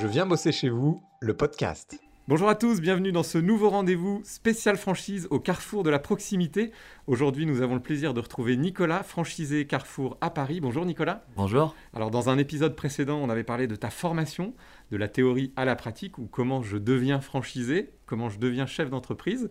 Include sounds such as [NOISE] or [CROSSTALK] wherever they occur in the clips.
Je viens bosser chez vous, le podcast. Bonjour à tous, bienvenue dans ce nouveau rendez-vous spécial franchise au Carrefour de la proximité. Aujourd'hui, nous avons le plaisir de retrouver Nicolas, franchisé Carrefour à Paris. Bonjour Nicolas. Bonjour. Alors dans un épisode précédent, on avait parlé de ta formation, de la théorie à la pratique ou comment je deviens franchisé, comment je deviens chef d'entreprise.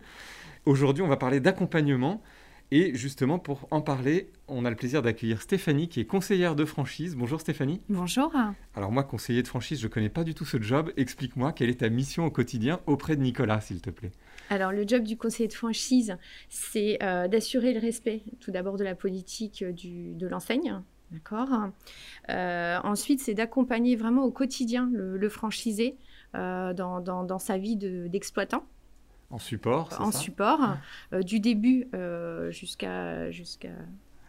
Aujourd'hui, on va parler d'accompagnement. Et justement, pour en parler, on a le plaisir d'accueillir Stéphanie, qui est conseillère de franchise. Bonjour Stéphanie. Bonjour. Alors moi, conseiller de franchise, je ne connais pas du tout ce job. Explique-moi, quelle est ta mission au quotidien auprès de Nicolas, s'il te plaît Alors le job du conseiller de franchise, c'est euh, d'assurer le respect tout d'abord de la politique euh, du, de l'enseigne. D'accord. Euh, ensuite, c'est d'accompagner vraiment au quotidien le, franchisé dans, dans, sa vie d'exploitant. En support, En support, euh, du début euh, jusqu'à jusqu'à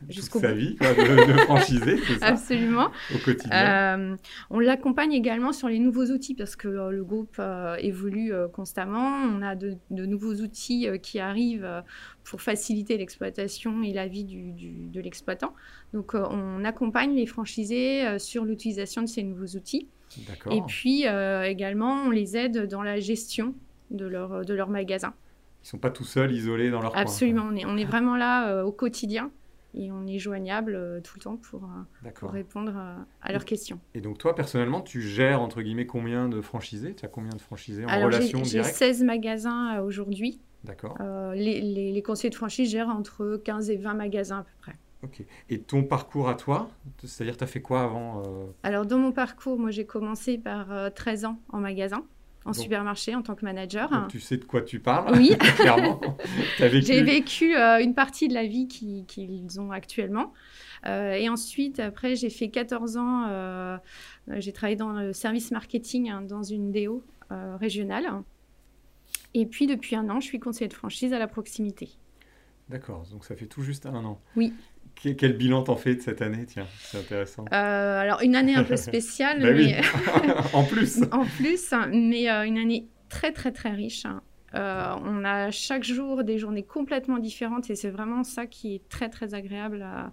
jusqu'au sa vie de, de franchisé, c'est ça [LAUGHS] Absolument. Au quotidien. Euh, on l'accompagne également sur les nouveaux outils parce que le groupe évolue constamment. On a de, nouveaux outils qui arrivent pour faciliter l'exploitation et la vie du, de l'exploitant. Donc, on accompagne les franchisés sur l'utilisation de ces nouveaux outils. Et puis également, on les aide dans la gestion de leur, de leur magasin. Ils ne sont pas tout seuls, isolés dans leur Absolument, on, est, on est vraiment là euh, au quotidien et on est joignable euh, tout le temps pour, euh, pour répondre à leurs questions. Et donc toi, personnellement, tu gères, entre guillemets, combien de franchisés? Tu as combien de franchisés en relation directe? J'ai 16 magasins aujourd'hui. D'accord. Les, les, les, conseillers de franchise gèrent entre 15 et 20 magasins à peu près. Ok. Et ton parcours à toi C'est-à-dire, tu as fait quoi avant Alors, dans mon parcours, moi, j'ai commencé par 13 ans en magasin en supermarché en tant que manager. tu sais de quoi tu parles Oui, [LAUGHS] clairement. [LAUGHS] J'ai vécu euh, une partie de la vie qu'ils ont actuellement. Euh, et ensuite, après, j'ai fait 14 ans, euh, j'ai travaillé dans le service marketing hein, dans une DO régionale. Et puis, depuis un an, je suis conseiller de franchise à la proximité. D'accord, donc ça fait tout juste un an. Oui. Quel bilan t'en fais de cette année Tiens, c'est intéressant. Euh, alors, une année un peu [LAUGHS] spéciale. Bah mais... [LAUGHS] en plus. [LAUGHS] en plus, mais euh, une année très, très, très riche. Euh, on a chaque jour des journées complètement différentes et c'est vraiment ça qui est très, très agréable à,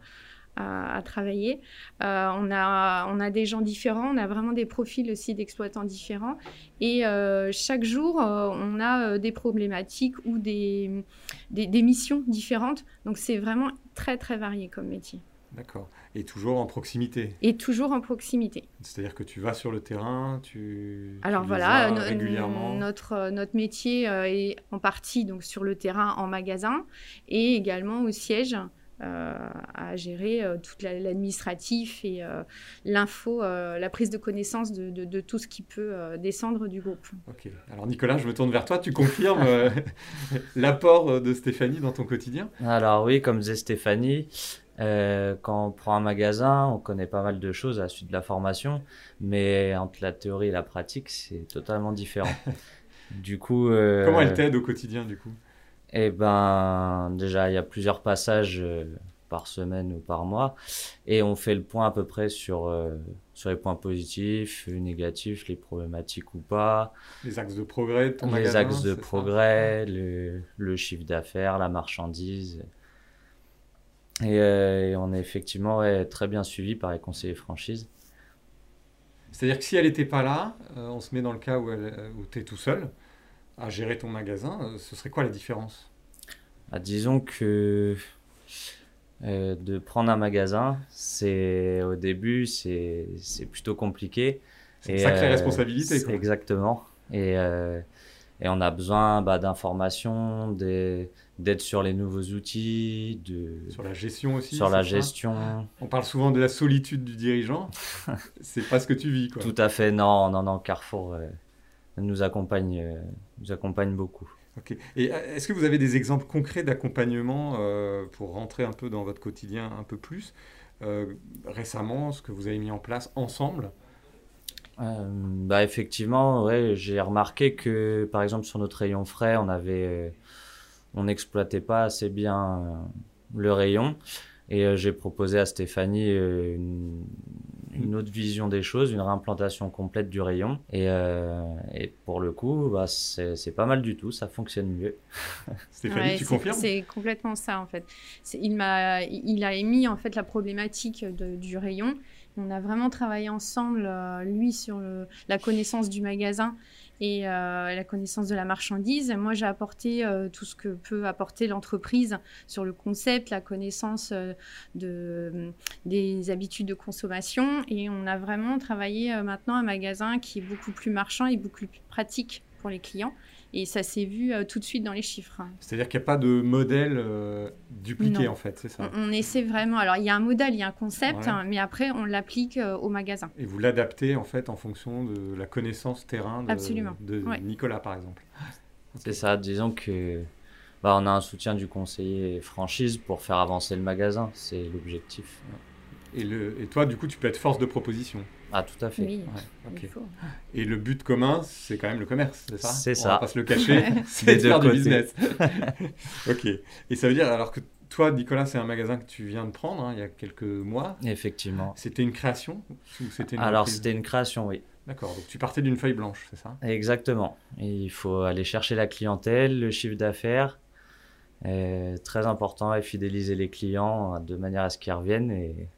à, travailler. Euh, on, a, on a des gens différents, on a vraiment des profils aussi d'exploitants différents. Et euh, chaque jour, euh, on a des problématiques ou des, des, missions différentes. Donc c'est vraiment très très varié comme métier. D'accord. Et toujours en proximité. Et toujours en proximité. C'est-à-dire que tu vas sur le terrain, tu. Alors voilà, notre notre métier est en partie donc sur le terrain en magasin et également au siège. Euh, à gérer euh, tout l'administratif et euh, l'info, la prise de connaissance de, tout ce qui peut descendre du groupe. Ok. Alors Nicolas, je me tourne vers toi. Tu confirmes [LAUGHS] l'apport de Stéphanie dans ton quotidien? Alors oui, comme disait Stéphanie, quand on prend un magasin, on connaît pas mal de choses à la suite de la formation, mais entre la théorie et la pratique, c'est totalement différent. [LAUGHS] du coup, comment elle t'aide au quotidien du coup? Eh ben, déjà, il y a plusieurs passages euh, par semaine ou par mois. Et on fait le point à peu près sur, euh, sur les points positifs, les négatifs, les problématiques ou pas. Les axes de progrès de ton les magasin. Axes de progrès, le, le, chiffre d'affaires, la marchandise. Et, euh, on est effectivement très bien suivi par les conseillers franchises. C'est-à-dire que si elle n'était pas là, on se met dans le cas où, où tu es tout seul, à gérer ton magasin, euh, ce serait quoi la différence? Ah, Disons que euh, de prendre un magasin, c'est au début c'est plutôt compliqué. C'est une sacrée euh, responsabilité. Exactement. Et, et, on a besoin bah, d'informations, d'être sur les nouveaux outils, de sur la gestion aussi. Sur la gestion. On parle souvent de la solitude du dirigeant. [LAUGHS] c'est pas ce que tu vis, quoi. Tout à fait. Non, non, non. Carrefour nous accompagne, euh, nous accompagne beaucoup. Ok. Et euh, est-ce que vous avez des exemples concrets d'accompagnement euh, pour rentrer un peu dans votre quotidien un peu plus récemment, ce que vous avez mis en place ensemble? Bah effectivement, ouais, j'ai remarqué que par exemple sur notre rayon frais, on avait, on n'exploitait pas assez bien le rayon. Et j'ai proposé à Stéphanie une, une autre vision des choses, une réimplantation complète du rayon. Et, euh, et pour le coup, bah, c'est pas mal du tout, ça fonctionne mieux. [LAUGHS] Stéphanie, tu confirmes? C'est complètement ça en fait. Il, a, il a émis en fait la problématique de, du rayon On a vraiment travaillé ensemble, lui sur la connaissance du magasin et euh, la connaissance de la marchandise. Moi, j'ai apporté euh, tout ce que peut apporter l'entreprise sur le concept, la connaissance euh, de, des habitudes de consommation. Et on a vraiment travaillé maintenant un magasin qui est beaucoup plus marchand et beaucoup plus pratique pour les clients. Et ça s'est vu euh, tout de suite dans les chiffres. C'est-à-dire qu'il n'y a pas de modèle euh, dupliqué, en fait, c'est ça? On, essaie vraiment. Alors, il y a un modèle, il y a un concept, hein, mais après, on l'applique euh, au magasin. Et vous l'adaptez, en fait, en fonction de la connaissance terrain de, de Nicolas, par exemple. C'est ça, disons que bah, on a un soutien du conseiller franchise pour faire avancer le magasin, c'est l'objectif. Et, le, et toi, du coup, tu peux être force de proposition ah, tout à fait. Oui, Et le but commun, c'est quand même le commerce, c'est ça? C'est ça. On va pas se le cacher, [LAUGHS] c'est de faire du business. [LAUGHS] ok. Et ça veut dire, alors que toi, Nicolas, c'est un magasin que tu viens de prendre hein, il y a quelques mois. Effectivement. C'était une création ou c'était Alors, c'était une création, oui. D'accord, donc tu partais d'une feuille blanche, c'est ça? Exactement. il faut aller chercher la clientèle, le chiffre d'affaires. Très important et fidéliser les clients de manière à ce qu'ils reviennent et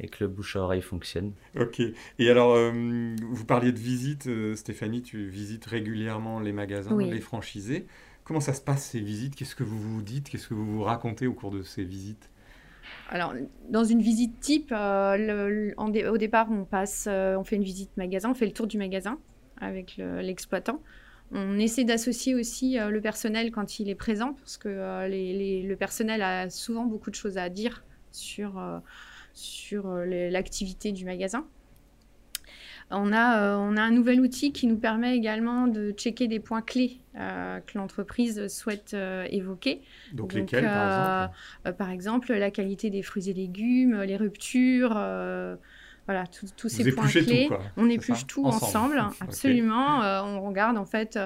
et que le bouche à oreille fonctionne. Ok. Et alors, euh, vous parliez de visite, euh, Stéphanie, tu visites régulièrement les magasins, les franchisés. Comment ça se passe ces visites? Qu'est-ce que vous vous dites? Qu'est-ce que vous vous racontez au cours de ces visites? Alors, dans une visite type, euh, au départ, on passe, on fait une visite magasin, on fait le tour du magasin avec l'exploitant. on essaie d'associer aussi le personnel quand il est présent, parce que le personnel a souvent beaucoup de choses à dire sur sur euh, l'activité du magasin. On a, euh, on a un nouvel outil qui nous permet également de checker des points clés euh, que l'entreprise souhaite évoquer. Donc, lesquels, par exemple? Par exemple, la qualité des fruits et légumes, les ruptures, voilà, tous ces points clés. on épluche tout ensemble, absolument. on regarde en fait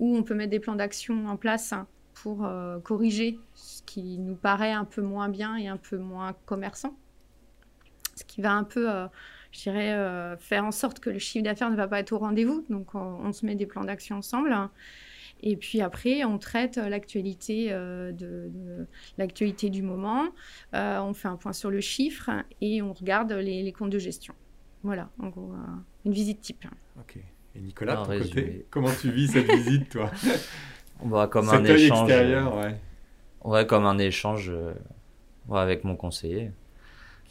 où on peut mettre des plans d'action en place pour corriger ce qui nous paraît un peu moins bien et un peu moins commerçant qui va un peu, euh, je dirais, euh, faire en sorte que le chiffre d'affaires ne va pas être au rendez-vous. Donc, on, se met des plans d'action ensemble. Et puis après, on traite l'actualité euh, de, l'actualité du moment. on fait un point sur le chiffre et on regarde les, comptes de gestion. Voilà, en gros, une visite type. Ok. Et Nicolas, de ton côté, comment tu vis cette visite, toi? On voit comme un échange. Extérieur, ouais. Ouais, comme un échange avec mon conseiller.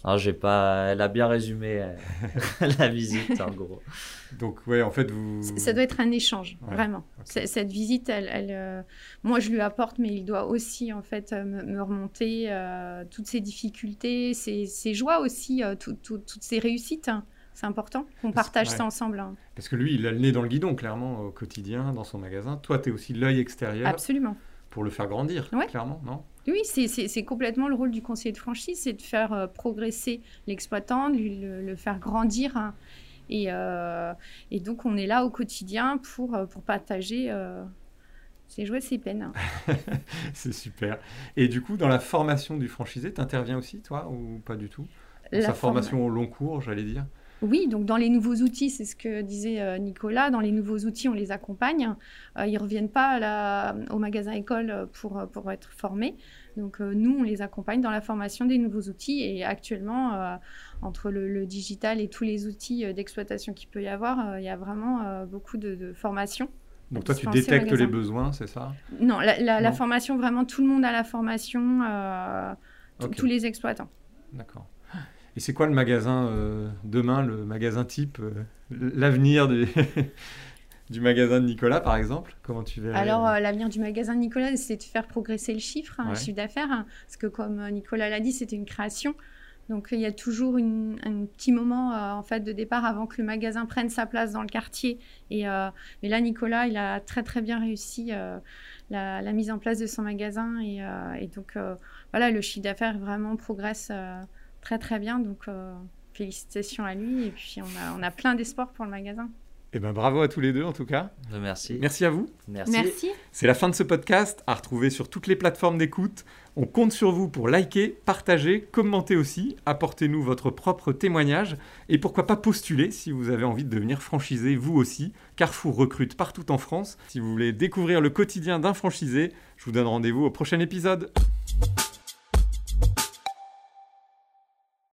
Alors, j'ai pas. Elle a bien résumé euh, [LAUGHS] la visite, en gros. Donc, ouais, en fait, vous. Ça doit être un échange, vraiment. Cette visite, elle, elle euh, moi, je lui apporte, mais il doit aussi, en fait, euh, me, remonter toutes ses difficultés, ses, ses joies aussi, toutes ses réussites. Hein. C'est important qu'on partage ça ensemble. Hein. Parce que lui, il a le nez dans le guidon, clairement, au quotidien, dans son magasin. Toi, tu es aussi l'œil extérieur. Absolument. Pour le faire grandir, clairement, non? Oui, c'est complètement le rôle du conseiller de franchise, c'est de faire euh, progresser l'exploitant, de le, faire grandir. Hein. Euh, et, donc, on est là au quotidien pour, euh, pour partager ses joies, ses peines. [LAUGHS] c'est super. Et du coup, dans la formation du franchisé, tu interviens aussi, toi, ou pas du tout? Sa formation au long cours, j'allais dire? Oui, donc dans les nouveaux outils, c'est ce que disait euh, Nicolas, dans les nouveaux outils, on les accompagne. Euh, ils ne reviennent pas au magasin école pour, pour être formés. Donc euh, nous, on les accompagne dans la formation des nouveaux outils. Et actuellement, entre le, digital et tous les outils d'exploitation qu'il peut y avoir, il y a vraiment beaucoup de, de formations. Donc toi, tu détectes les besoins, c'est ça? Non, la, formation, vraiment, tout le monde a la formation, tous les exploitants. D'accord. Et c'est quoi le magasin euh, demain, le magasin type, euh, l'avenir [LAUGHS] du magasin de Nicolas, par exemple? Comment tu verrais? Alors, euh, l'avenir du magasin de Nicolas, c'est de faire progresser le chiffre, hein, le chiffre d'affaires. Hein, parce que, comme Nicolas l'a dit, c'était une création. Donc, il y a toujours un petit moment en fait de départ avant que le magasin prenne sa place dans le quartier. Et mais là, Nicolas, il a très très bien réussi la, la, mise en place de son magasin. Et, et donc, voilà, le chiffre d'affaires vraiment progresse très très bien. Donc euh, félicitations à lui. Et puis on a, on a plein d'espoir pour le magasin. Eh ben, bravo à tous les deux en tout cas. Euh, merci. Merci à vous. Merci. Merci. C'est la fin de ce podcast, à retrouver sur toutes les plateformes d'écoute. On compte sur vous pour liker, partager, commenter aussi. Apportez-nous votre propre témoignage et pourquoi pas postuler si vous avez envie de devenir franchisé vous aussi. Carrefour recrute partout en France. Si vous voulez découvrir le quotidien d'un franchisé, je vous donne rendez-vous au prochain épisode.